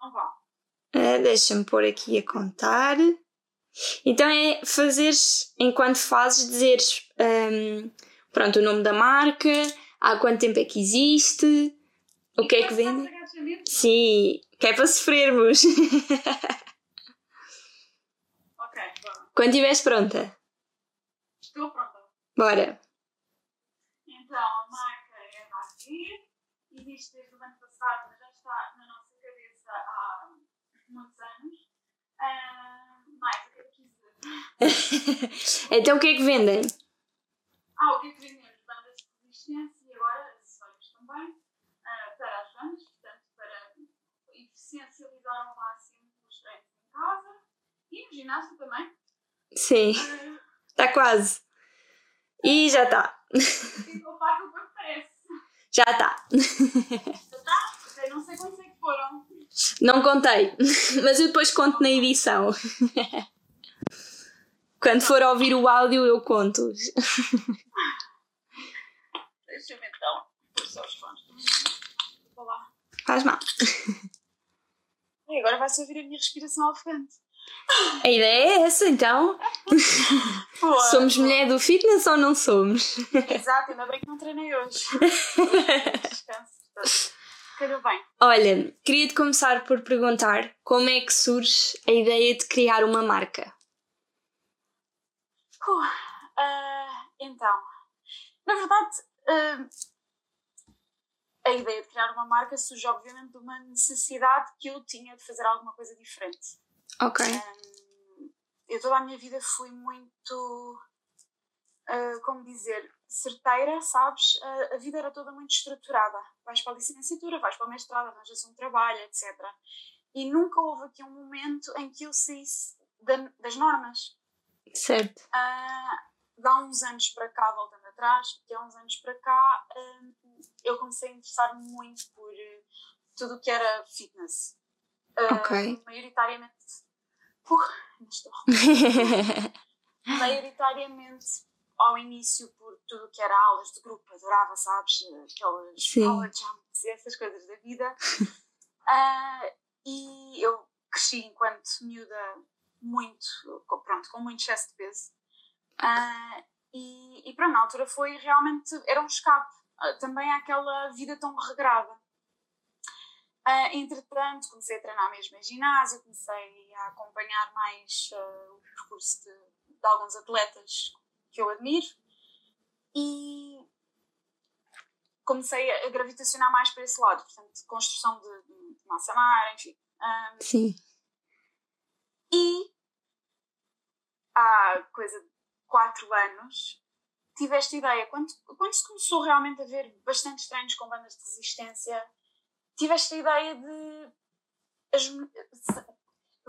Então vá. Uh, Deixa-me pôr aqui a contar. Então é fazeres, enquanto fazes, dizeres um, pronto, o nome da marca, há quanto tempo é que existe, o que é que vende. Sim, que é para sofrermos. ok, bora. Quando estiveres pronta. Estou pronta. Bora. Então, a marca é a Vazir, existe desde o ano passado, mas já está na nossa cabeça há muitos anos. Uh, mais, o que é que então o que é que vendem? Ah, o que é que vendemos? Bandas de resistência e agora acessórios também uh, para as bandas, portanto, para eficientizar ao máximo os treinos em casa e no ginásio também. Sim, está uh, quase. E já está. Eu faço o que parece. Já está. Já está? Não sei quantos é que foram. Não contei, mas eu depois conto na edição. Quando for ouvir o áudio, eu conto. Deixa-me então pôr só os fones. Vou lá. Faz mal. E agora vai-se ouvir a minha respiração ofegante. A ideia é essa, então. Boa, somos boa. mulher do fitness ou não somos? Exato, ainda bem que não treinei hoje. Descanso. Calhou bem. Olha, queria-te começar por perguntar como é que surge a ideia de criar uma marca? Uh, ah, então, na verdade, ah, a ideia de criar uma marca surge obviamente de uma necessidade que eu tinha de fazer alguma coisa diferente. Ok. Um, eu toda a minha vida fui muito, uh, como dizer, certeira, sabes? Uh, a vida era toda muito estruturada. Vais para a licenciatura, vais para a mestrado, arranjas um trabalho, etc. E nunca houve aqui um momento em que eu saísse da- das normas. Certo. Uh, há uns anos para cá, voltando atrás, de há uns anos para cá, um, eu comecei a interessar-me muito por uh, tudo o que era fitness. Uh, Ok. Maioritariamente. Uh, estou. maioritariamente ao início tudo o que era aulas de grupo, adorava, sabes? Aquelas Sim. power jumps e essas coisas da vida. Ah, e eu cresci enquanto miúda muito, com- pronto, com muito excesso de peso. Ah, e, e pronto, na altura foi realmente, era um escape ah, também àquela vida tão regrada. Ah, entretanto, comecei a treinar mesmo em ginásio, comecei a acompanhar mais o percurso de, de alguns atletas que eu admiro e comecei a, gravitacionar mais para esse lado, portanto, construção de, de massa mar, enfim. Ah, Sim. e há coisa de 4 anos tive esta ideia. Quando, quando se começou realmente a ver bastantes treinos com bandas de resistência, tive esta ideia de. As,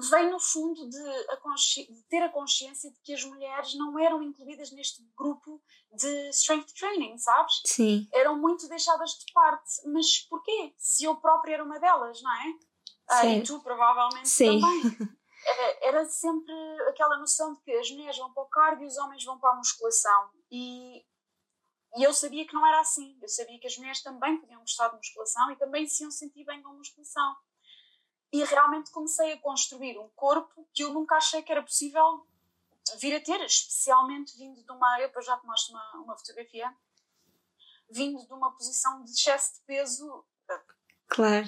veio no fundo de, a de ter a consciência de que as mulheres não eram incluídas neste grupo de strength training, sabes? Sim. eram muito deixadas de parte. Mas porquê? Se eu própria era uma delas, não é? Ah, e tu provavelmente Sim. também. Era, sempre aquela noção de que as mulheres vão para o cardio e os homens vão para a musculação. E, e eu sabia que não era assim. Eu sabia que as mulheres também podiam gostar de musculação e também se iam sentir bem com a musculação. E realmente comecei a construir um corpo que eu nunca achei que era possível vir a ter, especialmente vindo de uma. Eu depois já te mostro uma, uma fotografia. Vindo de uma posição de excesso de peso. Claro.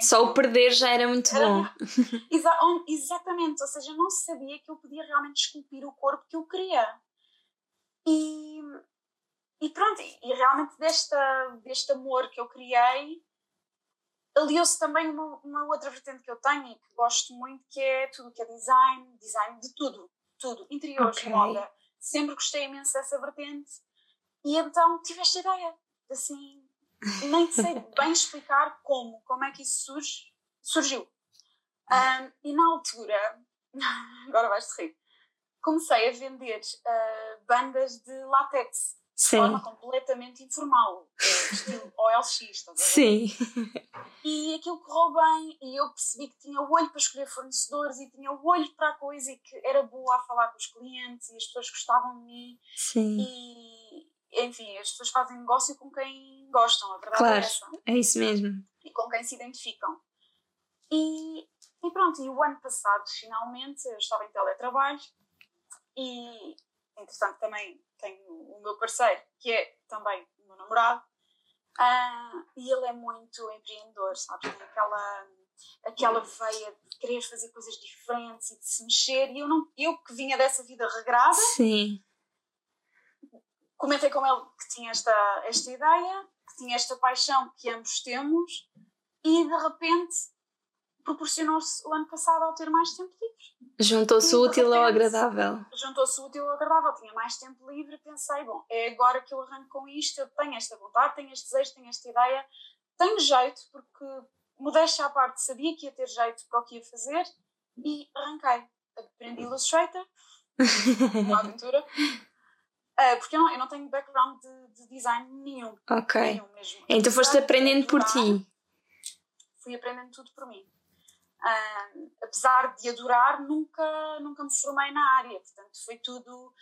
Só o perder já era muito bom. Exa- exatamente, ou seja, eu não sabia que eu podia realmente esculpir o corpo que eu queria. E, e pronto, e e realmente desta, deste amor que eu criei, aliou-se também uma, uma outra vertente que eu tenho e que gosto muito, que é tudo o que é design, design de tudo, tudo, interiores, Ok. moda. Sempre gostei imenso dessa vertente. E então tive esta ideia, assim, nem sei bem explicar como, como é que isso surge, surgiu. Ahm, e na altura, agora vais-te rir, comecei a vender ah, bandas de látex de Sim. forma completamente informal, eh, estilo OLX, estás a ver? Sim. E aquilo correu bem e eu percebi que tinha o olho para escolher fornecedores e tinha o olho para a coisa e que era boa a falar com os clientes e as pessoas gostavam de mim Sim. e, enfim, as pessoas fazem negócio com quem gostam, a verdade é Claro. essa É isso mesmo. e com quem se identificam. E, e pronto, e o ano passado, finalmente, eu estava em teletrabalho e, entretanto, também tenho o meu parceiro, que é também o meu namorado, uh, e ele é muito empreendedor, sabes? Tem aquela, aquela veia de querer fazer coisas diferentes e de se mexer, e eu, não, eu que vinha dessa vida regrada. Sim. Comentei com ele que tinha esta, esta ideia, que tinha esta paixão que ambos temos, e de repente proporcionou-se o ano passado ao ter mais tempo livre. Juntou-se útil ao agradável. Juntou-se útil ao agradável, tinha mais tempo livre, pensei, bom, é agora que eu arranco com isto, eu tenho esta vontade, tenho este desejo, tenho esta ideia, tenho jeito, porque modéstia à parte, sabia que ia ter jeito para o que ia fazer e arranquei. Aprendi Illustrator, uma aventura, uh, porque eu não, eu não tenho background de, de design nenhum. Ok. Nenhum. Então foste aprendendo por ti. Fui aprendendo tudo por mim. Uh, apesar de adorar, nunca, nunca me formei na área. Portanto, foi tudo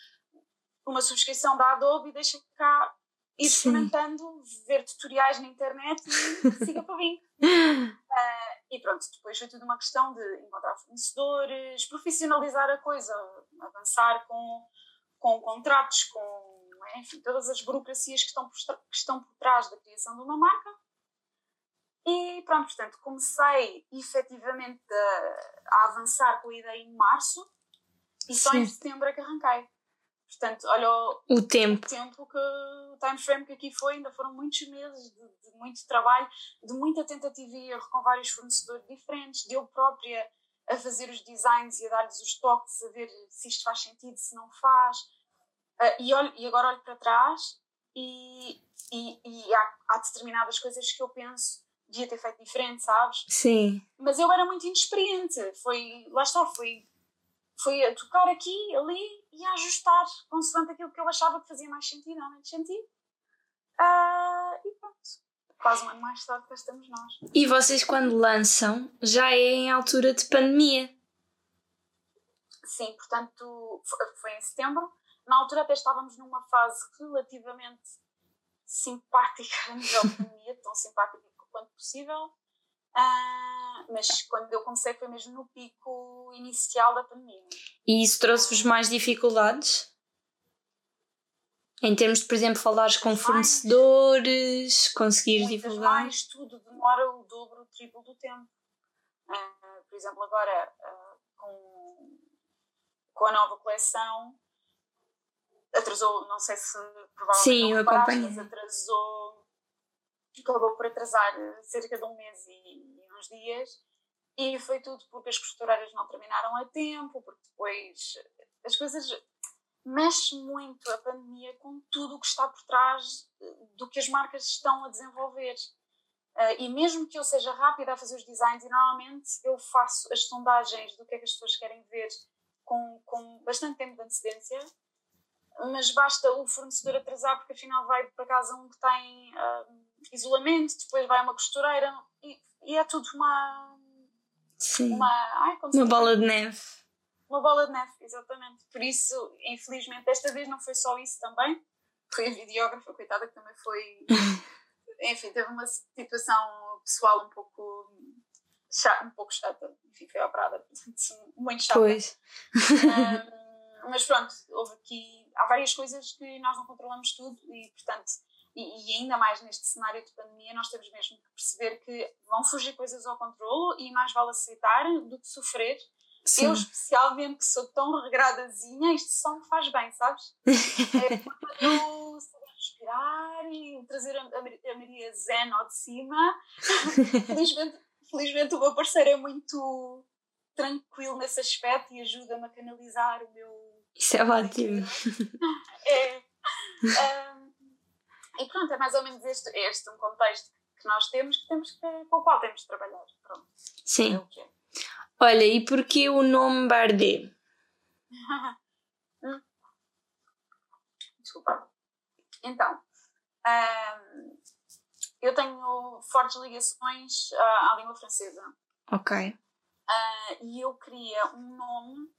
uma subscrição da Adobe e deixa cá ir experimentando, ver tutoriais na internet e siga para mim. Uh, e pronto, depois foi tudo uma questão de encontrar fornecedores, profissionalizar a coisa, avançar com, com contratos, com enfim, todas as burocracias que estão, por, que estão por trás da criação de uma marca e pronto, portanto, comecei efetivamente a, a avançar com a ideia em março e só Sim. em setembro é que arranquei. Portanto, olha o, o tempo. O tempo que o time frame que aqui foi, ainda foram muitos meses de, de muito trabalho, de muita tentativa e erro com vários fornecedores diferentes, de eu própria a fazer os designs e a dar-lhes os toques, a ver se isto faz sentido, se não faz. Uh, e, olho, e agora olho para trás e, e, e há, há determinadas coisas que eu penso devia ter feito diferente, sabes? Sim. Mas eu era muito inexperiente. Foi, lá está, foi, foi a tocar aqui, ali e a ajustar consoante aquilo que eu achava que fazia mais sentido ou menos sentido. Uh, e pronto. Quase um ano mais tarde cá estamos nós. E vocês quando lançam já é em altura de pandemia? Sim, portanto foi em setembro. Na altura até estávamos numa fase relativamente simpática a nível de pandemia, tão simpática quanto possível. Uh, mas quando eu comecei foi mesmo no pico inicial da pandemia. E isso trouxe-vos mais dificuldades? Em termos de, por exemplo, falares com fornecedores, mais, conseguires divulgar? mais, tudo demora o dobro, o triplo do tempo. Uh, por exemplo, agora uh, com, com a nova coleção atrasou, não sei se provavelmente Sim, não reparaste, mas atrasou acabou por atrasar cerca de um mês e, uns dias. E foi tudo porque as costureiras não terminaram a tempo, porque depois as coisas mexe muito a pandemia com tudo o que está por trás do que as marcas estão a desenvolver. E mesmo que eu seja rápida a fazer os designs, e normalmente eu faço as sondagens do que é que as pessoas querem ver com, com bastante tempo de antecedência, mas basta o fornecedor atrasar, porque afinal vai para casa um que tem uh, isolamento, depois vai uma costureira e, e é tudo uma. Sim. Uma, ai, uma bola de neve. Uma bola de neve, exatamente. Por isso, infelizmente, desta vez não foi só isso também. Foi a videógrafa, coitada, que também foi. Enfim, teve uma situação pessoal um pouco chata, um pouco chata. Enfim, foi operada, portanto, muito chata. Pois. Um, mas pronto, houve aqui. Há várias coisas que nós não controlamos tudo e, portanto, e, e, ainda mais neste cenário de pandemia, nós temos mesmo que perceber que vão fugir coisas ao controlo e mais vale aceitar do que sofrer. Sim. Eu, especialmente, que sou tão regradazinha, isto só me faz bem, sabes? é saber respirar e trazer a, a, Maria Zen ao de cima. felizmente, felizmente, o meu parceiro é muito tranquilo nesse aspecto e ajuda-me a canalizar o meu. Isso é ótimo. é. Um, e pronto, é mais ou menos este, este um contexto que nós temos, que temos que, com o qual temos de trabalhar. Pronto. Sim. É é. Olha, e porquê o nome Bardé? hum. Desculpa. Então, eu tenho fortes ligações uh, à língua francesa. Ok. Uh, e eu queria um nome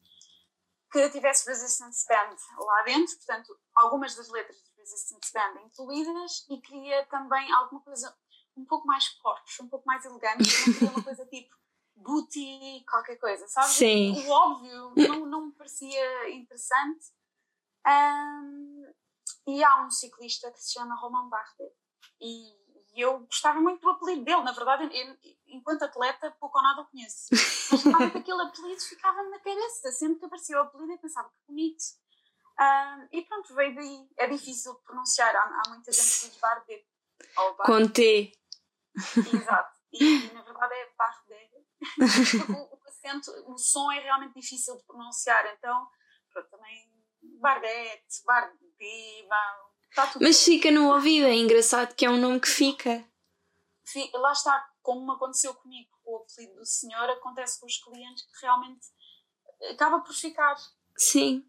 que tivesse resistance band lá dentro, portanto, algumas das letras de resistance band incluídas e queria também alguma coisa um pouco mais forte, um pouco mais elegante, não queria uma coisa tipo booty, qualquer coisa, sabe? Sim. O óbvio não, não me parecia interessante. Um, e há um ciclista que se chama Romain Bardet. E, eu gostava muito do apelido dele. Na verdade, eu, enquanto atleta, pouco ou nada o conheço. Mas aquele apelido ficava-me na cabeça. Sempre que aparecia o apelido, eu pensava que bonito. Um, e pronto, veio daí. É difícil de pronunciar. Há, há muita gente que diz Bardet. Com T. Exato. E, e, na verdade é Bardet. o, o acento, o som é realmente difícil de pronunciar. Então, pronto, também Bardet, Bardet, Tá Mas fica no ouvido, é engraçado que é um nome que fica. Lá está, como aconteceu comigo com o apelido do senhor, acontece com os clientes que realmente acaba por ficar. Sim.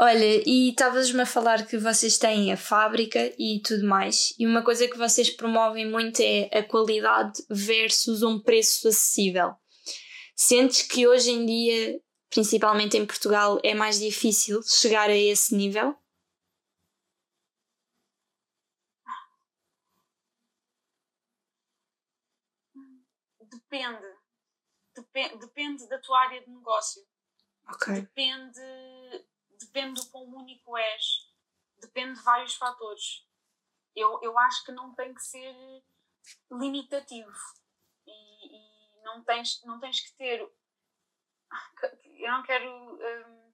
Olha, e estavas-me a falar que vocês têm a fábrica e tudo mais, e uma coisa que vocês promovem muito é a qualidade versus um preço acessível. Sentes que hoje em dia, principalmente em Portugal, é mais difícil chegar a esse nível? Depende. Depende, depende da tua área de negócio. Okay. Depende, depende do quão único és. Depende de vários fatores. Eu, eu acho que não tem que ser limitativo. E, e não, tens, não tens que ter. Eu não quero. Hum,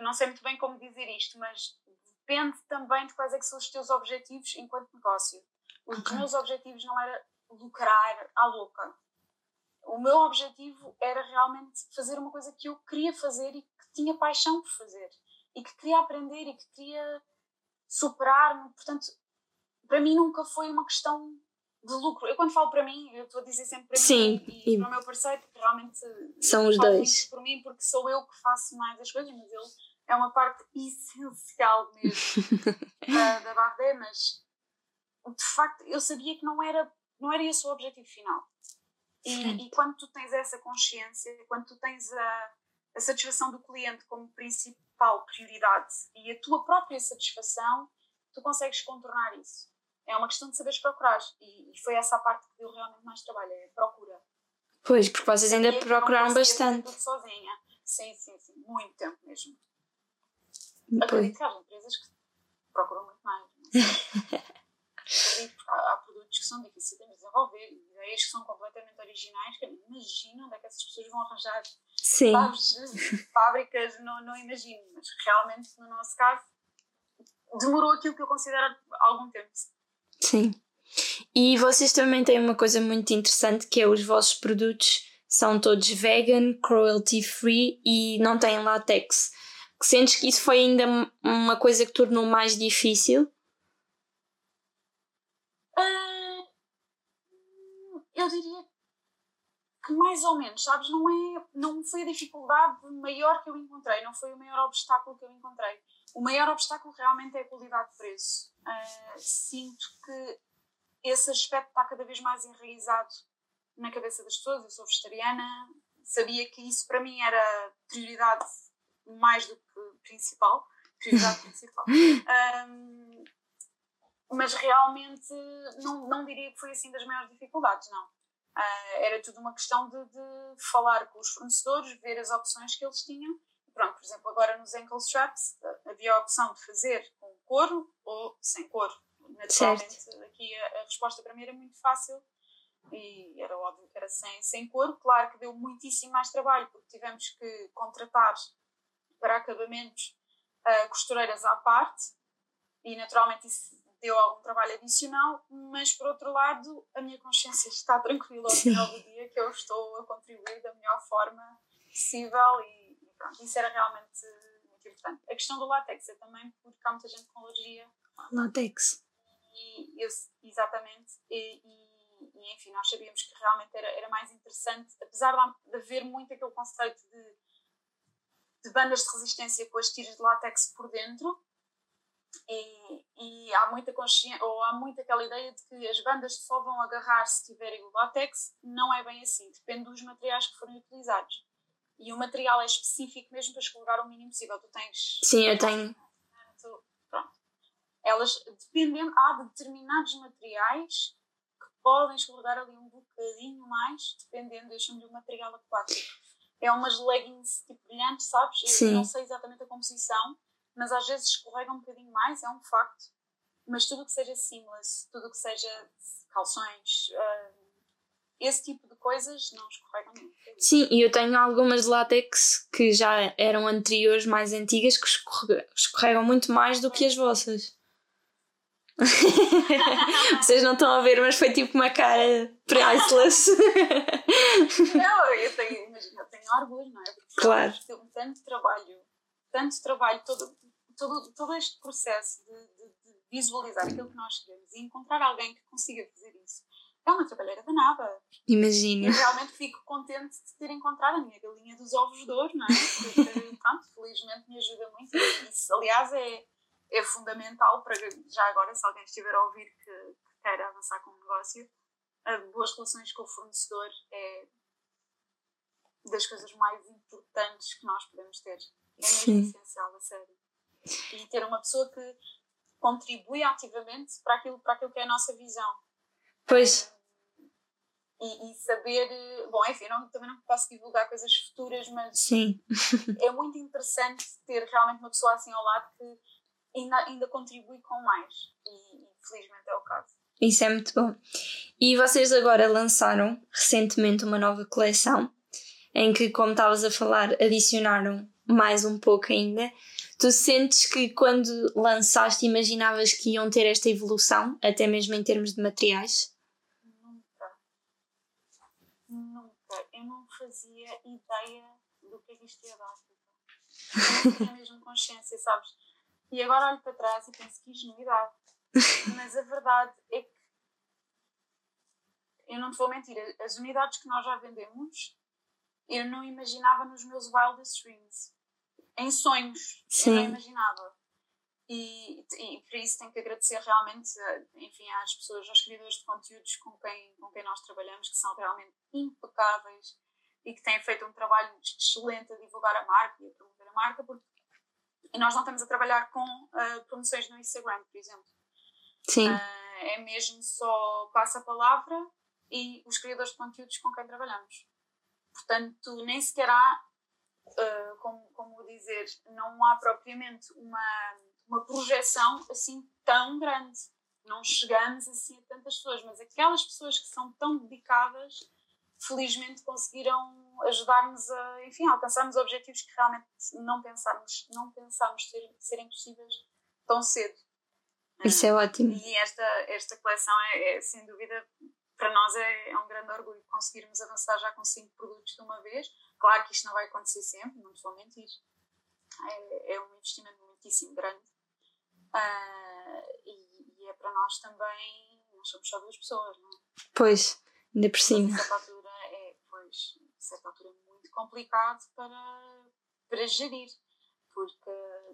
não sei muito bem como dizer isto, mas depende também de quais é são os teus objetivos enquanto negócio. Os okay. meus objetivos não era lucrar à louca. O meu objetivo era realmente fazer uma coisa que eu queria fazer e que tinha paixão por fazer e que queria aprender e que queria superar-me. Portanto, para mim nunca foi uma questão de lucro. Eu quando falo para mim, eu estou a dizer sempre para Sim, mim e, e para o meu parceiro, porque realmente são os dois. Por mim, porque sou eu que faço mais as coisas, mas ele é uma parte essencial mesmo da, da Bardet, mas de facto eu sabia que não era não era esse o objetivo final. E, e, quando tu tens essa consciência, quando tu tens a, a satisfação do cliente como principal prioridade e a tua própria satisfação, tu consegues contornar isso. É uma questão de saberes procurar. E, e foi essa a parte que deu realmente mais trabalho, é a procura. Pois, porque vocês ainda e procuraram bastante. Tudo sozinha. Sim, sim, sim. Muito tempo mesmo. Acredito que há empresas que procuram muito mais. são difíceis de desenvolver, ideias que são completamente originais, que eu imagino onde é que essas pessoas vão arranjar Sim. fábricas, não, não imagino, mas realmente no nosso caso demorou aquilo que eu considero algum tempo. Sim. E vocês também têm uma coisa muito interessante que é os vossos produtos são todos vegan, cruelty free e não têm látex. Sentes que isso foi ainda uma coisa que tornou mais difícil? Uh, eu diria que mais ou menos, sabes? Não, é, não foi a dificuldade maior que eu encontrei, não foi o maior obstáculo que eu encontrei. O maior obstáculo realmente é a qualidade de preço. Uh, sinto que esse aspecto está cada vez mais enraizado na cabeça das pessoas. Eu sou vegetariana, sabia que isso para mim era prioridade mais do que principal. Prioridade principal. Um, mas realmente não, não diria que foi assim das maiores dificuldades, não. Uh, era tudo uma questão de, de, falar com os fornecedores, ver as opções que eles tinham. Pronto, por exemplo, agora nos ankle straps havia a opção de fazer com couro ou sem couro. Naturalmente, certo. aqui a, a, resposta para mim era muito fácil e era óbvio que era sem, sem couro. Claro que deu muitíssimo mais trabalho porque tivemos que contratar para acabamentos uh, costureiras à parte e naturalmente isso deu algum trabalho adicional, mas por outro lado, a minha consciência está tranquila ao final do dia que eu estou a contribuir da melhor forma possível e, e pronto, isso era realmente muito importante. A questão do látex é também porque há muita gente com alergia. Látex. E, eu, exatamente, e, e, e, enfim, nós sabíamos que realmente era, era mais interessante, apesar de, de haver muito aquele conceito de, de bandas de resistência com as tiras de látex por dentro, e, e, há muita consciência, ou há muito aquela ideia de que as bandas só vão agarrar se tiverem o látex, não é bem assim, depende dos materiais que forem utilizados. E o material é específico mesmo para escorregar o mínimo possível. Tu tens. Sim, eu tenho. Pronto. Elas, dependendo, há determinados materiais que podem escorregar ali um bocadinho mais, dependendo, eu chamo-lhe o material aquático. É umas leggings tipo brilhantes, sabes? Eu não sei exatamente a composição, mas às vezes escorrega um bocadinho mais, é um facto. Mas tudo que seja seamless, tudo que seja calções, uh, esse tipo de coisas não escorregam muito. Sim, e eu tenho algumas látex que já eram anteriores, mais antigas, que escorregam muito mais do que as vossas. Vocês não estão a ver, mas foi tipo uma cara priceless. não, eu tenho, imagina, eu tenho orgulho, não é? Porque claro. Tenho tanto trabalho, tanto trabalho, todo, todo, todo este processo de, de, de visualizar aquilo que nós queremos e encontrar alguém que consiga fazer isso é uma trabalheira danada. Imagina. Eu realmente fico contente de ter encontrado a minha galinha dos ovos de ouro, não é? Porque, pronto, felizmente me ajuda muito. Isso, aliás, é, é fundamental para, já agora, se alguém estiver a ouvir que, que queira avançar com o negócio, boas relações com o fornecedor é das coisas mais importantes que nós podemos ter. É Sim. essencial, a sério. E ter uma pessoa que contribui ativamente para aquilo, para aquilo que é a nossa visão. Pois. E, e, saber. Bom, enfim, não, também não posso divulgar coisas futuras, mas Sim. é muito interessante ter realmente uma pessoa assim ao lado que ainda, ainda contribui com mais. E, e felizmente é o caso. Isso é muito bom. E vocês agora lançaram recentemente uma nova coleção em que, como estavas a falar, adicionaram mais um pouco ainda. Tu sentes que quando lançaste imaginavas que iam ter esta evolução, até mesmo em termos de materiais? Nunca. Eu não fazia ideia do que é que isto ia dar. Eu não tinha mesmo consciência, sabes? E agora olho para trás e penso que ingenuidade. Mas a verdade é que eu não te vou mentir, as unidades que nós já vendemos, eu não imaginava nos meus wildest dreams. Em sonhos, Sim. eu não imaginava. E, e por isso tenho que agradecer realmente enfim, às pessoas, aos criadores de conteúdos com quem, com quem nós trabalhamos, que são realmente impecáveis e que têm feito um trabalho excelente a divulgar a marca e a promover a marca, porque e nós não estamos a trabalhar com uh, promoções no Instagram, por exemplo. Sim. Uh, é mesmo só passa a palavra e os criadores de conteúdos com quem trabalhamos. Portanto, nem sequer há, uh, como, como dizer, não há propriamente uma uma projeção assim tão grande. Não chegamos assim a tantas pessoas, mas aquelas pessoas que são tão dedicadas, felizmente conseguiram ajudar-nos a, enfim, a alcançarmos objetivos que realmente não pensávamos, não pensámos ser, serem possíveis tão cedo. Isso é ótimo. E esta, esta coleção é, é sem dúvida, para nós é, é, um grande orgulho conseguirmos avançar já com cinco produtos de uma vez. Claro que isto não vai acontecer sempre, não te vou mentir. É, é um investimento muitíssimo grande. Uh, e, e, é para nós também, nós somos só duas pessoas, não é? Pois, ainda por cima. A certa altura é, pois, a certa altura é muito complicado para, para gerir, porque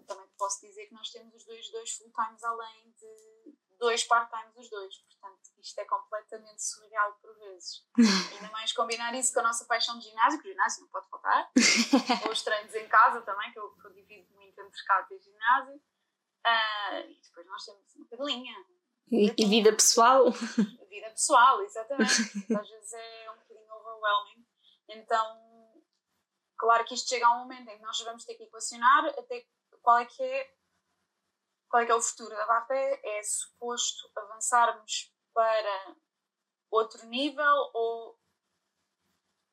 também posso dizer que nós temos os dois, dois full-times além de dois part-times os dois, portanto isto é completamente surreal por vezes. Ainda mais combinar isso com a nossa paixão de ginásio, que o ginásio não pode faltar, ou os treinos em casa também, que eu, que eu divido muito entre casa e ginásio. Uh, e depois nós temos uma cadelinha. E, e vida pessoal. Vida pessoal, exatamente. Às vezes é um bocadinho overwhelming. Então, claro que isto chega a um momento em que nós vamos ter que equacionar até qual é que é, qual é, que é o futuro da VAP. É suposto avançarmos para outro nível ou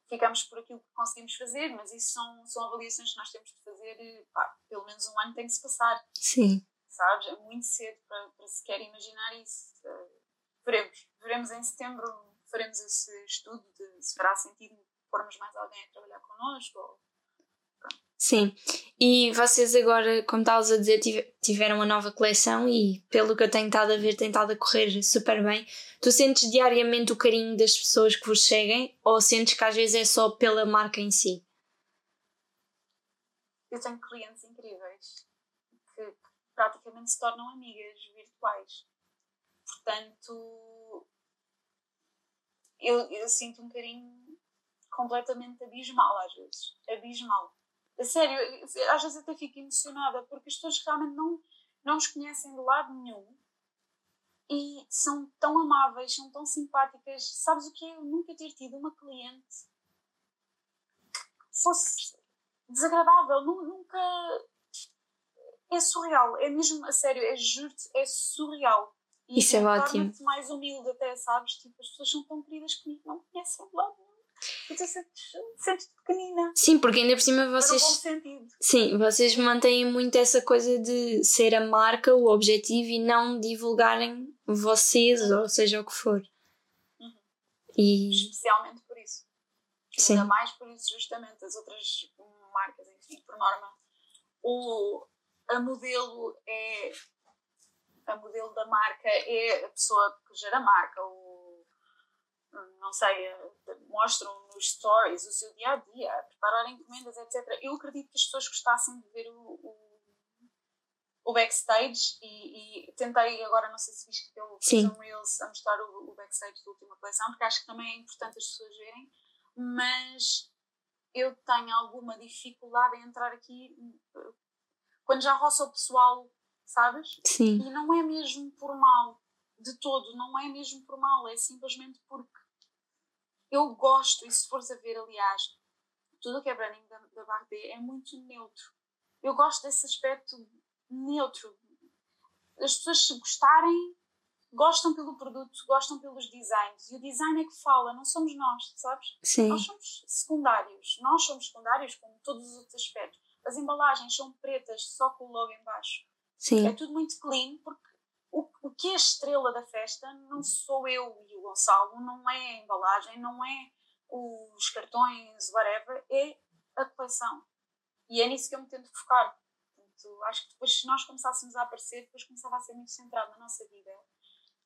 ficamos por aquilo que conseguimos fazer, mas isso são, são avaliações que nós temos de fazer, pá, pelo menos um ano tem que se passar. Sim sabes? É muito cedo para, para sequer imaginar isso. Uh, veremos. Veremos em setembro, faremos esse estudo de se fará sentido pormos mais alguém a trabalhar connosco. Ou... Sim, e vocês agora, como estavas a dizer, tiveram uma nova coleção e, pelo que eu tenho estado a ver, tem estado a correr super bem. Tu sentes diariamente o carinho das pessoas que vos seguem ou sentes que às vezes é só pela marca em si? Eu tenho clientes incríveis que, praticamente se tornam amigas virtuais. Portanto, eu, eu sinto um carinho completamente abismal às vezes. Abismal. A sério, às vezes até fico emocionada porque as pessoas realmente não, não os conhecem de lado nenhum. e são tão amáveis, são tão simpáticas. Sabes o que é? Eu nunca ter tido uma cliente que fosse desagradável, nunca. É surreal, é mesmo a sério, é juro-te, é surreal. E Isso é ótimo. mais humilde até, sabes? Tipo, as pessoas são tão queridas comigo, não conhecem de lado e tu sentes-te pequenina. Sim, porque ainda por cima vocês. Sim, vocês mantêm muito essa coisa de ser a marca, o objetivo e não divulgarem vocês, uhum. ou seja o que for. Uhum. E... Especialmente por isso. Sim. Ainda mais por isso, justamente. As outras marcas, enfim, por norma, o, a modelo é. A modelo da marca é a pessoa que gera a marca, o não sei, eh, mostram nos stories o seu dia a dia, a preparar encomendas, etc. Eu acredito que as pessoas gostassem de ver o, o, o backstage e, e, tentei agora, não sei se viste que eu fiz um Reels a mostrar o, o backstage da última coleção, porque acho que também é importante as pessoas verem, mas eu tenho alguma dificuldade em entrar aqui quando já roça o pessoal, sabes? Sim. E não é mesmo por mal, de todo, não é mesmo por mal, é simplesmente porque eu gosto, e se fores a ver, aliás, tudo o que é branding da, da Barbie é muito neutro. Eu gosto desse aspecto neutro. As pessoas, se gostarem, gostam pelo produto, gostam pelos designs. E o design é que fala, não somos nós, sabes? Sim. Nós somos secundários. Nós somos secundários como todos os outros aspectos. As embalagens são pretas, só com o logo em baixo. Sim. É tudo muito clean, porque o, o que é a estrela da festa não sou eu e o Gonçalo, não é a embalagem, não é os cartões, whatever, é a coleção. E é nisso que eu me tento focar. Portanto, acho que depois, se nós começássemos a aparecer, depois começava a ser muito centrado na nossa vida.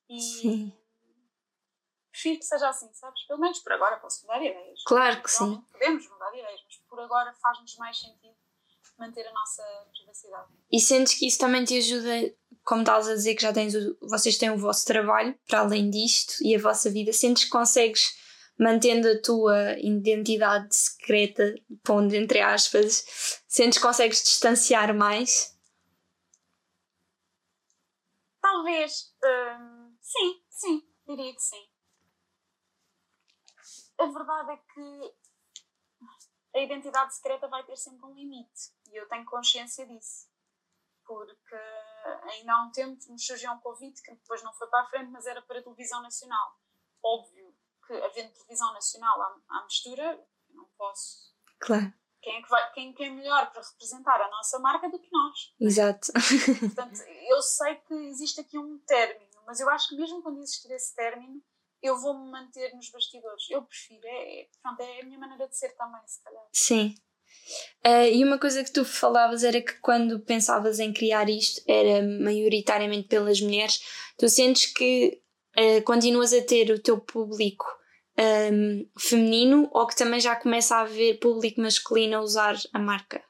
E sim. prefiro que seja assim, sabes? Pelo menos por agora posso mudar ideias. Claro que sim. Podemos mudar ideias, mas por agora faz-nos mais sentido manter a nossa privacidade. E sentes que isso também te ajuda como estás a dizer que já tens o, vocês têm o vosso trabalho para além disto e a vossa vida, sentes que consegues mantendo a tua identidade secreta, pondo entre aspas, sentes que consegues distanciar mais? Talvez, hum, sim, sim, diria que sim. A verdade é que a identidade secreta vai ter sempre um limite e eu tenho consciência disso porque ainda há um tempo nos surgiu um convite que depois não foi para a frente, mas era para a televisão nacional. Óbvio que, havendo televisão nacional à, à mistura, não posso. Claro. Quem é, que vai, quem, quem é melhor para representar a nossa marca do que nós? Exato. Portanto, eu sei que existe aqui um término, mas eu acho que mesmo quando existir esse término, eu vou-me manter nos bastidores. Eu prefiro, é, pronto, é a minha maneira de ser também, se calhar. Sim. Uh, e uma coisa que tu falavas era que quando pensavas em criar isto era maioritariamente pelas mulheres. Tu sentes que uh, continuas a ter o teu público um, feminino ou que também já começa a haver público masculino a usar a marca?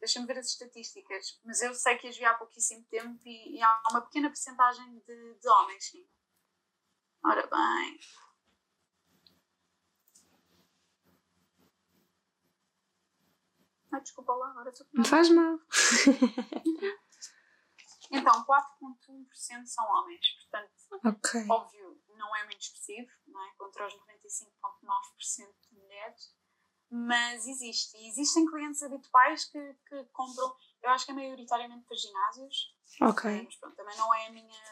Deixa-me ver as estatísticas, mas eu sei que as vi há pouquíssimo tempo e, e há uma pequena porcentagem de, de homens, sim. Ora bem, Ai, desculpa lá, agora sou Não faz mal. então, 4,1% são homens. Portanto, okay. óbvio, não é muito expressivo, não é? Contra os 95,9% de mulheres. Mas existe. E existem clientes habituais que, que compram, eu acho que é maioritariamente para ginásios. Ok. Mas pronto, também não é a minha.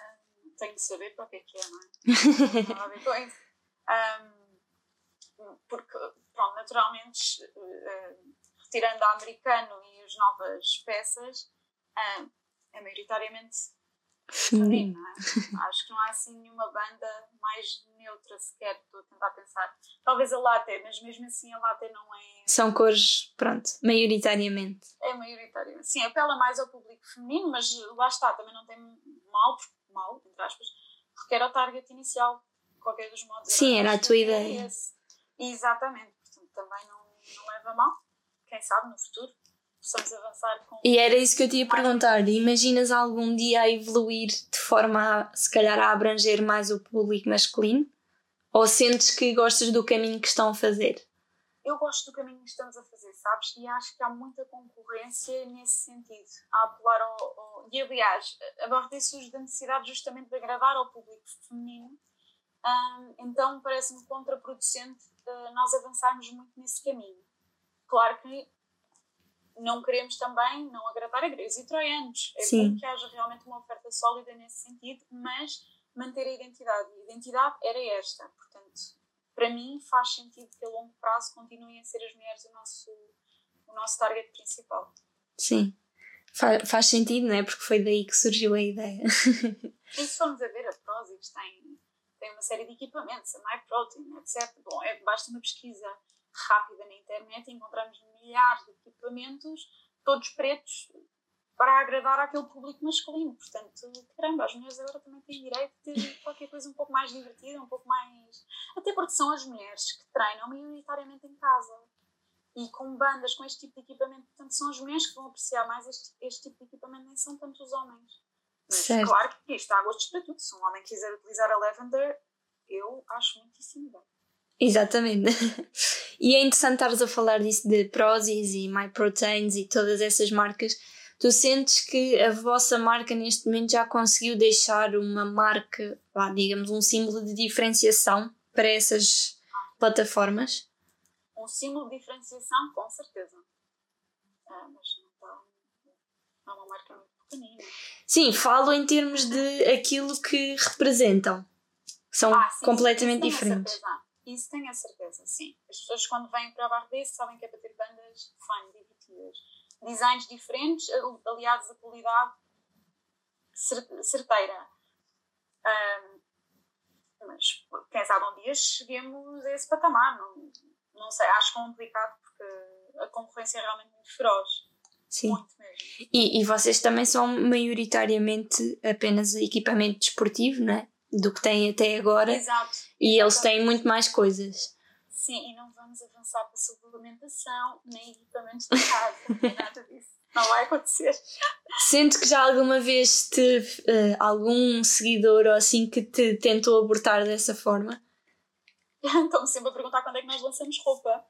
Tenho de saber para o que é que é, não é? não a ver com isso. Um, porque, pronto, naturalmente. Uh, tirando a americano e as novas peças, uh, é maioritariamente feminino. É? Acho que não há assim nenhuma banda mais neutra sequer, estou a tentar pensar. Talvez a latte, mas mesmo assim a latte não é. São cores, pronto, maioritariamente. É maioritariamente. Sim, apela mais ao público feminino, mas lá está, também não tem mal, mal, entre aspas, requer o target inicial, de qualquer dos modos. Sim, era a tua ideia. Exatamente, portanto também não, não leva mal quem sabe no futuro possamos avançar com. E era isso que eu te ia perguntar. Imaginas algum dia a evoluir de forma a, se calhar, a abranger mais o público masculino? Ou sentes que gostas do caminho que estão a fazer? eu gosto do caminho que estamos a fazer, sabes? E acho que há muita concorrência nesse sentido, a apelar ao. ao... E aliás, a surge da necessidade justamente de agradar ao público feminino, um, então parece-me contraproducente uh, nós avançarmos muito nesse caminho. Claro que não queremos também não agradar a gregos e troianos. É Sim. bom que haja realmente uma oferta sólida nesse sentido, mas manter a identidade. A identidade era esta. Portanto, para mim faz sentido que a longo prazo continuem a ser as mulheres o nosso, o nosso target principal. Sim. Faz, faz sentido, não é? Porque foi daí que surgiu a ideia. e se formos a ver, a Prozis tem, tem uma série de equipamentos, a MyProtein, etc. Bom, é, basta uma pesquisa rápida na internet e encontramos milhares de equipamentos, todos pretos, para agradar aquele público masculino. Portanto, caramba, as mulheres agora também têm direito de qualquer coisa um pouco mais divertida, um pouco mais. Até porque são as mulheres que treinam maioritariamente em casa e com bandas, com este tipo de equipamento. Portanto, são as mulheres que vão apreciar mais este, este tipo de equipamento, nem são tanto os homens. Mas certo. claro que isto há gostos para tudo. Se um homem quiser utilizar a Lavender, eu acho muitíssimo bem. Exatamente. E é interessante estares a falar disso de Prozis e MyProteins e todas essas marcas Tu sentes que a vossa marca neste momento já conseguiu deixar uma marca, digamos, um símbolo de diferenciação para essas plataformas? Um símbolo de diferenciação, com certeza. Ah, mas não está. É uma marca muito pequenina. Sim, falo em termos de aquilo que representam. São ah, sim, completamente sim, diferentes. Isso tenho a certeza, sim. As pessoas quando vêm para a Barra desse sabem que é para ter bandas fun, divertidas designs diferentes, aliados à qualidade certeira. Um, mas quem sabe um dia cheguemos a esse patamar. Não, não sei, acho complicado porque a concorrência é realmente muito feroz. Sim. Muito mesmo. E, e vocês também são maioritariamente apenas equipamento desportivo, não é? Do que têm até agora. Exato. E eles têm muito mais coisas. Sim, e não vamos avançar para suplementação nem equipamentos de casa, nada disso. Não vai acontecer. Sente que já alguma vez teve uh, algum seguidor ou assim que te tentou abortar dessa forma? Estão-me sempre a perguntar quando é que nós lançamos roupa.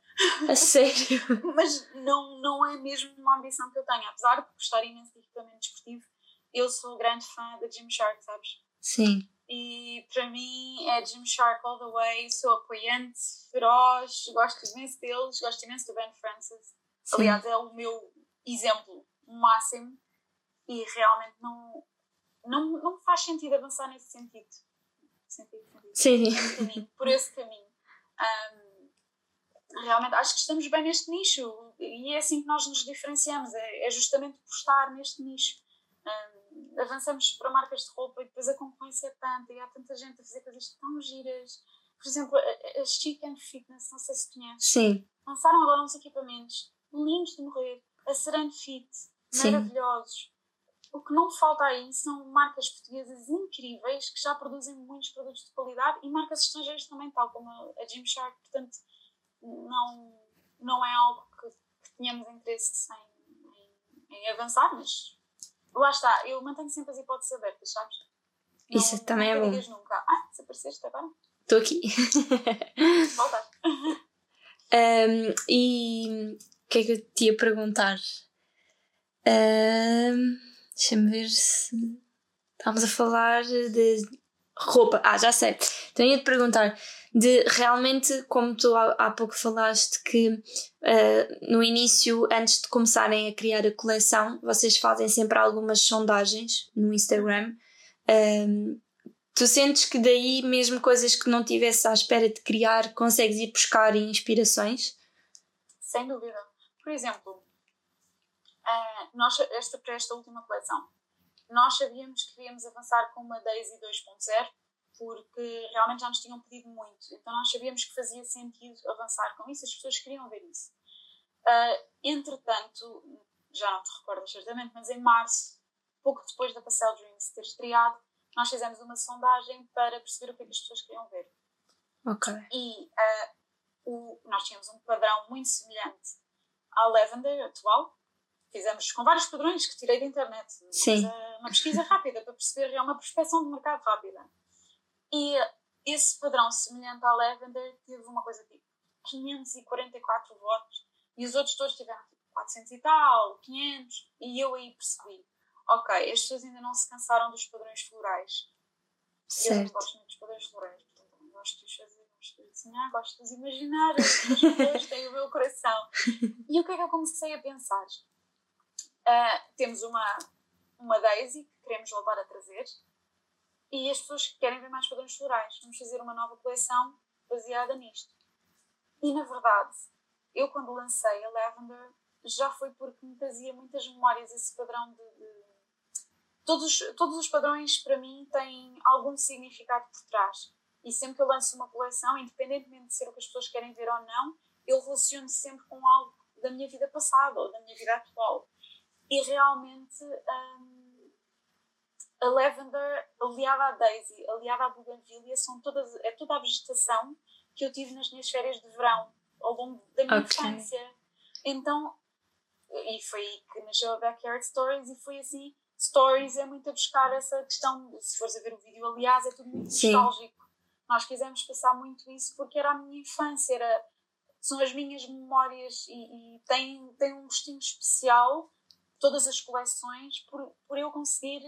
A sério? Mas não, não é mesmo uma ambição que eu tenho. Apesar de gostar imenso de equipamento desportivo, eu sou grande fã da Gymshark, sabes? Sim. E para mim é Gymshark all the way, sou apoiante, feroz, gosto imenso deles, gosto imenso do Ben Francis. Sim. Aliás, é o meu exemplo máximo e realmente não, não, não faz sentido avançar nesse sentido. sentido, sentido. Sim. por esse caminho. Um, realmente acho que estamos bem neste nicho e é assim que nós nos diferenciamos, é, é justamente por estar neste nicho. Avançamos para marcas de roupa e depois a concorrência é tanta e há tanta gente a fazer coisas tão giras. Por exemplo, a, a Chicken Fitness, não sei se conheces. Sim. Lançaram agora uns equipamentos lindos de morrer, a Serene Fit, Sim. maravilhosos. O que não falta aí são marcas portuguesas incríveis que já produzem muitos produtos de qualidade e marcas estrangeiras também, tal como a Gymshark. Portanto, não, não é algo que, que tenhamos interesse em, em, em avançar, mas lá está, eu mantenho sempre as hipóteses abertas, sabes? Não, Isso também é bom. Digas nunca. Ah, desapareceste agora? Estou aqui. Voltar. um, e o que é que eu te ia perguntar? Um, Deixa-me ver se. Estávamos a falar de roupa. Ah, já sei. Então te perguntar de realmente, como tu há, há pouco falaste, que uh, no início, antes de começarem a criar a coleção, vocês fazem sempre algumas sondagens no Instagram. Um, tu sentes que daí, mesmo coisas que não tivesse à espera de criar, consegues ir buscar inspirações? Sem dúvida. Por exemplo, uh, nós, esta, para esta última coleção, nós sabíamos que queríamos avançar com uma Daisy 2.0 porque realmente já nos tinham pedido muito. Então nós sabíamos que fazia sentido avançar com isso, as pessoas queriam ver isso. Uh, entretanto, já não te recordo certamente, mas em março, pouco depois da Pastel Dreams ter estreado, nós fizemos uma sondagem para perceber o que, é que as pessoas queriam ver. Ok. E uh, o, nós tínhamos um padrão muito semelhante à Lavender atual. Fizemos com vários padrões que tirei da internet. Sim. Uma, uma pesquisa rápida para perceber, é uma prospecção de mercado rápida. E esse padrão semelhante à Lavender teve uma coisa tipo 544 votos e os outros todos tiveram tipo 400 e tal, 500, e eu aí percebi, ok, as pessoas ainda não se cansaram dos padrões florais. Certo. Eu não gosto muito dos padrões florais, portanto não gosto de os fazer, gosto de desenhar, gosto de os imaginar, as pessoas têm o meu coração. E o que é que eu comecei a pensar? Uh, temos uma, uma Daisy que queremos voltar a trazer e as pessoas que querem ver mais padrões florais. Vamos fazer uma nova coleção baseada nisto. E na verdade, eu quando lancei a Lavender já foi porque me trazia muitas memórias esse padrão de, de... Todos, todos os padrões para mim têm algum significado por trás. E sempre que eu lanço uma coleção, independentemente de ser o que as pessoas querem ver ou não, eu relaciono sempre com algo da minha vida passada ou da minha vida atual. E realmente hum, a Lavender, aliada à Daisy, aliada à Bougainvillea, são todas, é toda a vegetação que eu tive nas minhas férias de verão ao longo da minha okay. infância. Então, e foi aí que nasceu a Backyard Stories e foi assim. Stories é muito a buscar essa questão, se fores a ver o vídeo, aliás, é tudo muito Sim. nostálgico. Nós quisemos passar muito isso porque era a minha infância, era, são as minhas memórias e, e tem, tem um gostinho especial, todas as coleções, por, por eu conseguir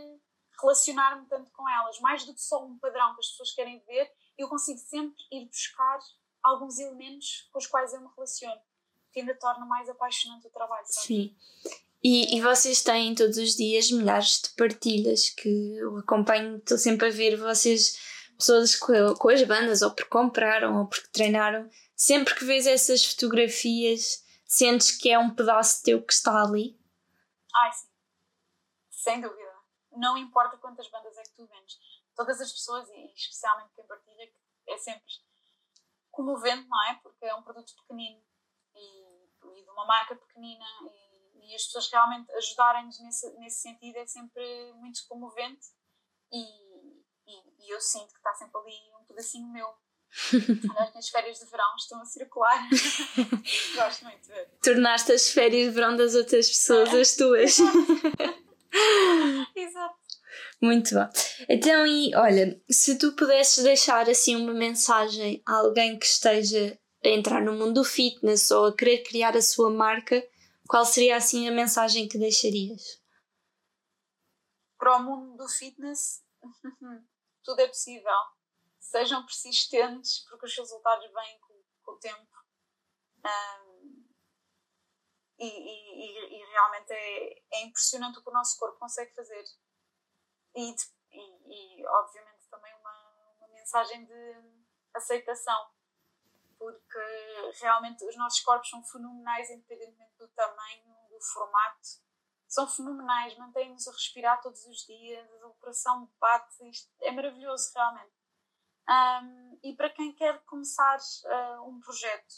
relacionar-me tanto com elas. Mais do que só um padrão que as pessoas querem ver, eu consigo sempre ir buscar alguns elementos com os quais eu me relaciono, que ainda torna mais apaixonante o trabalho. Sabe? Sim. E, e vocês têm todos os dias milhares de partilhas que eu acompanho, estou sempre a ver vocês, pessoas com, com as bandas, ou porque compraram, ou porque treinaram. Sempre que vês essas fotografias, sentes que é um pedaço teu que está ali? Ai, sim. Sem dúvida. Não importa quantas bandas é que tu vendes. Todas as pessoas, e especialmente quem partilha, é sempre comovente, não é? Porque é um produto pequenino e, e de uma marca pequenina e, e as pessoas realmente ajudarem-nos nesse, nesse sentido é sempre muito comovente e, e, eu sinto que está sempre ali um pedacinho meu. As minhas férias de verão estão a circular. Gosto muito de ver. Tornaste as férias de verão das outras pessoas é. as tuas. Exato. Muito bom. Então, e olha, se tu pudesses deixar assim uma mensagem a alguém que esteja a entrar no mundo do fitness ou a querer criar a sua marca, qual seria assim a mensagem que deixarias? Para o mundo do fitness, tudo é possível. Sejam persistentes, porque os resultados vêm com, com o tempo. Um, e, e, e, realmente é, é impressionante o que o nosso corpo consegue fazer e, e, e obviamente também uma, uma mensagem de aceitação, porque realmente os nossos corpos são fenomenais, independentemente do tamanho, do formato, são fenomenais, mantêm-nos a respirar todos os dias, a operação bate, isto é maravilhoso realmente. Um, e para quem quer começar uh, um projeto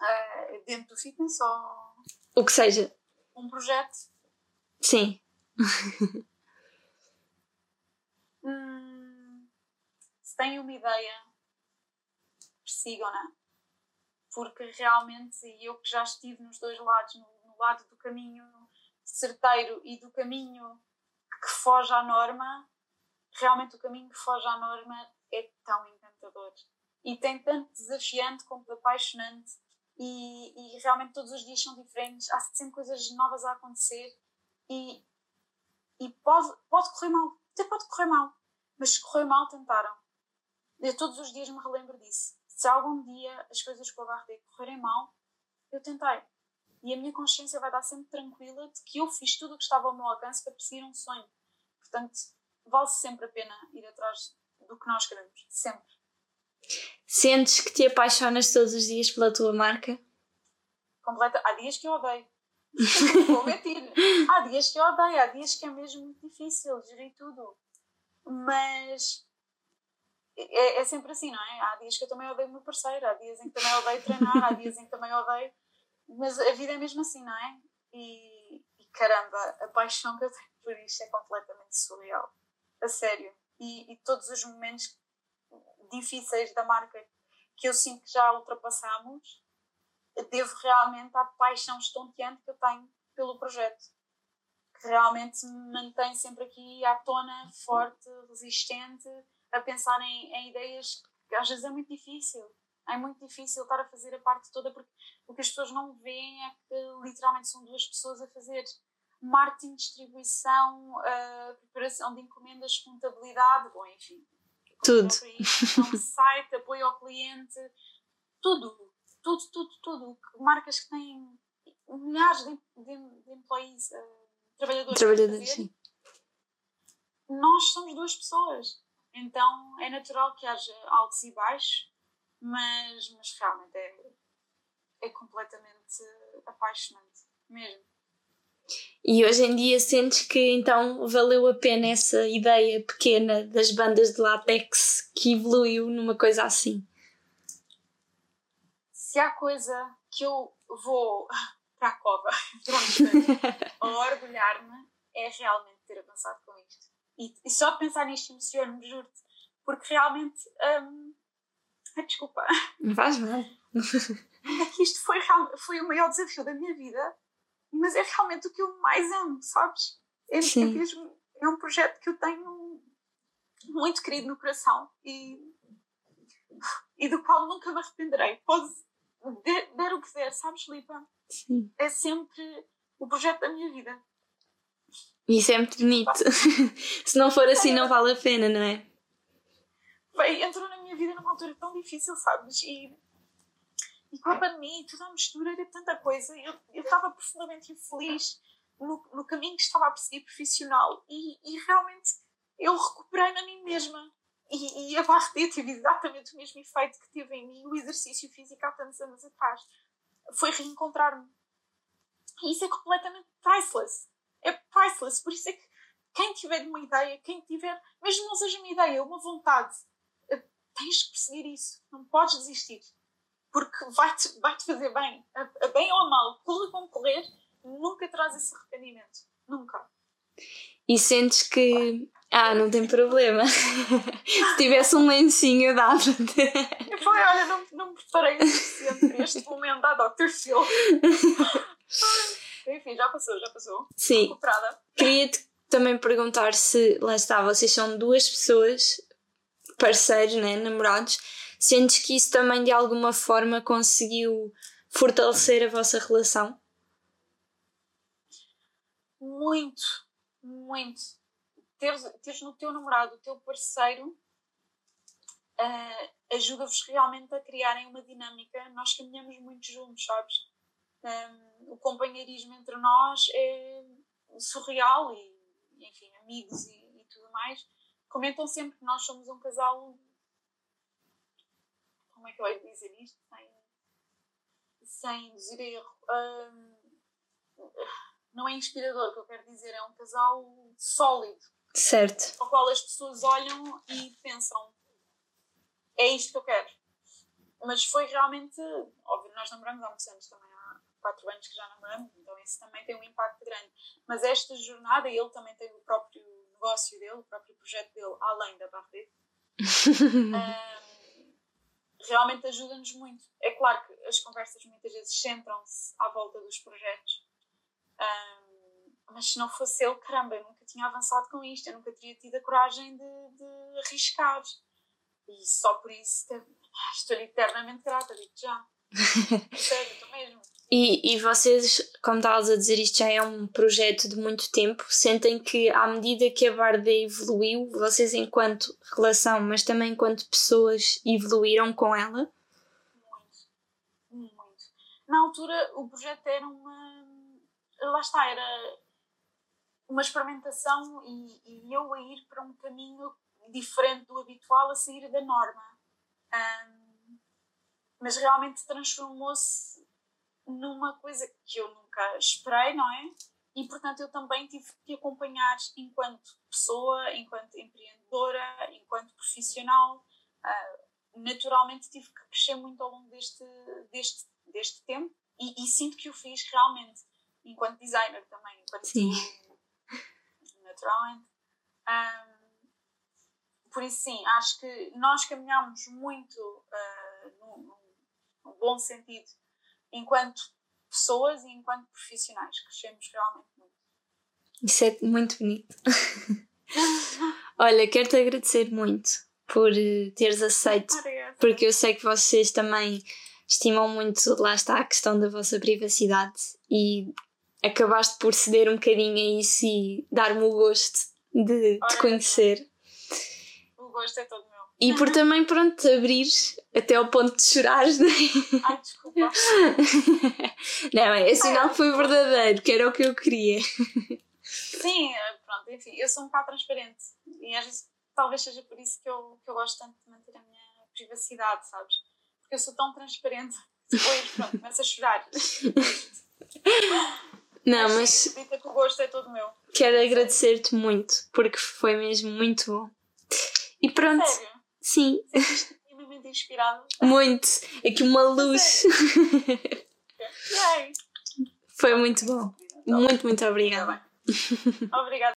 uh, dentro do fitness ou. O que seja. Um projeto. Sim. Hum, se têm uma ideia, persigam-na. Porque realmente, e eu que já estive nos dois lados, no, no lado do caminho certeiro e do caminho que foge à norma, realmente o caminho que foge à norma é tão encantador. E tem tanto desafiante como apaixonante. E, e, realmente todos os dias são diferentes, há sempre coisas novas a acontecer e, e pode, pode correr mal, até pode correr mal, mas se correr mal, tentaram. Eu todos os dias me relembro disso. Se algum dia as coisas com a barriga correrem mal, eu tentei. E a minha consciência vai estar sempre tranquila de que eu fiz tudo o que estava ao meu alcance para perseguir um sonho. Portanto, vale sempre a pena ir atrás do que nós queremos. Sempre. Sentes que te apaixonas todos os dias pela tua marca? Completa. Há dias que eu odeio. Vou mentir. Há dias que eu odeio, há dias que é mesmo muito difícil gerir tudo. Mas é, é, sempre assim, não é? Há dias que eu também odeio o meu parceiro, há dias em que também odeio treinar, há dias em que também odeio. Mas a vida é mesmo assim, não é? E, e caramba, a paixão que eu tenho por isto é completamente surreal. A sério. E, e todos os momentos difíceis da marca que eu sinto que já ultrapassamos, devo realmente à paixão estonteante que eu tenho pelo projeto que realmente me mantém sempre aqui à tona, forte, resistente, a pensar em, em ideias que às vezes é muito difícil. É muito difícil estar a fazer a parte toda porque o que as pessoas não veem é que literalmente são duas pessoas a fazer marketing, distribuição, uh, preparação de encomendas, contabilidade, bom, enfim. Tudo. site, apoio ao cliente, tudo, tudo, tudo, tudo. Marcas que têm milhares de, de, de employees, uh, trabalhadores. Trabalhadores, sim. Nós somos duas pessoas. Então é natural que haja altos e baixos, mas, mas realmente é, é completamente apaixonante, mesmo. E hoje em dia sentes que então valeu a pena essa ideia pequena das bandas de látex que evoluiu numa coisa assim? Se há coisa que eu vou para a cova, a orgulhar-me, é realmente ter avançado com isto. E, e só pensar nisto emociona-me, juro-te, porque realmente. Hum, desculpa. Não faz mal. É que isto foi, foi o maior desafio da minha vida mas é realmente o que eu mais amo, sabes? É, é, mesmo, é um projeto que eu tenho muito querido no coração e, e do qual nunca me arrependerei. Pode der o que der, sabes, Lipa? Sim. É sempre o projeto da minha vida. Isso é muito bonito. Se não for assim, não vale a pena, não é? Bem, entrou na minha vida numa altura tão difícil, sabes? E e com a e toda a mistura era tanta coisa. Eu, eu estava profundamente infeliz no, no caminho que estava a perseguir profissional e, e realmente eu recuperei-me a mim mesma. E, e a barra teve exatamente o mesmo efeito que teve em mim o exercício físico há tantos anos atrás. Foi reencontrar-me. E isso é completamente priceless. É priceless. Por isso é que quem tiver uma ideia, quem tiver, mesmo não seja uma ideia, uma vontade, eh, tens que perseguir isso. Não podes desistir porque vai-te vai -te fazer bem, a, a bem ou a mal, correr como correr, nunca traz esse arrependimento. Nunca. E sentes que. Ah, não tem problema. Se tivesse um lencinho, dava-te. Foi, olha, não, não me preparei o suficiente para este momento da Dr. Phil. Enfim, já passou, já passou. Sim. Queria-te também perguntar se, lá está, vocês são duas pessoas, parceiros, né, namorados, Sentes que isso também de alguma forma conseguiu fortalecer a vossa relação? Muito, muito. Teres, teres no teu namorado, o teu parceiro, uh, ajuda-vos realmente a criarem uma dinâmica. Nós caminhamos muito juntos, sabes? Um, o companheirismo entre nós é surreal e, enfim, amigos e, e tudo mais comentam sempre que nós somos um casal como é que eu hei de dizer isto sem, sem dizer erro? Um, não é inspirador, o que eu quero dizer, é um casal sólido. Certo. Ao qual as pessoas olham e pensam: é isto que eu quero. Mas foi realmente. Óbvio, nós namoramos há muitos anos também, há quatro anos que já namoramos, então isso também tem um impacto grande. Mas esta jornada, ele também tem o próprio negócio dele, o próprio projeto dele, além da Barret. um, realmente ajuda-nos muito. É claro que as conversas muitas vezes centram-se à volta dos projetos, um, mas se não fosse ele, caramba, eu nunca tinha avançado com isto, eu nunca teria tido a coragem de, de arriscar. E só por isso estou-lhe eternamente grata, digo já. Sério, estou mesmo. E, e vocês, como estavas a dizer, isto já é um projeto de muito tempo. Sentem que, à medida que a Barda evoluiu, vocês, enquanto relação, mas também enquanto pessoas, evoluíram com ela? Muito, muito. Na altura, o projeto era uma. Lá está, era uma experimentação e, e eu a ir para um caminho diferente do habitual, a sair da norma. Um, mas realmente transformou-se numa coisa que eu nunca esperei, não é? E portanto eu também tive que acompanhar enquanto pessoa, enquanto empreendedora, enquanto profissional. Uh, naturalmente tive que crescer muito ao longo deste, deste, deste tempo e, e, sinto que o fiz realmente enquanto designer também, enquanto sim. naturalmente. Um, por isso sim, acho que nós caminhamos muito uh, num, num bom sentido enquanto pessoas e enquanto profissionais. Crescemos realmente muito. Isso é muito bonito. Olha, quero-te agradecer muito por eh, teres aceito, Obrigada. porque eu sei que vocês também estimam muito, lá está a questão da vossa privacidade e acabaste por ceder um bocadinho a isso e dar-me o gosto de te Ora, conhecer. O gosto é todo. E por também, pronto, te abrires até ao ponto de chorares, não é? Ai, desculpa. Não, é sinal que foi verdadeiro, que era o que eu queria. Sim, pronto, enfim, eu sou um bocado transparente e às vezes talvez seja por isso que eu, que eu gosto tanto de manter a minha privacidade, sabes? Porque eu sou tão transparente depois, pronto, começo a chorar. Não, mas Acredita que o gosto é todo meu. quero agradecer-te muito, porque foi mesmo muito bom. E pronto, Sério, sim, minimamente inspirada. muito. Aqui uma luz. Yay! Foi muito bom. Muito, muito obrigada. Obrigada.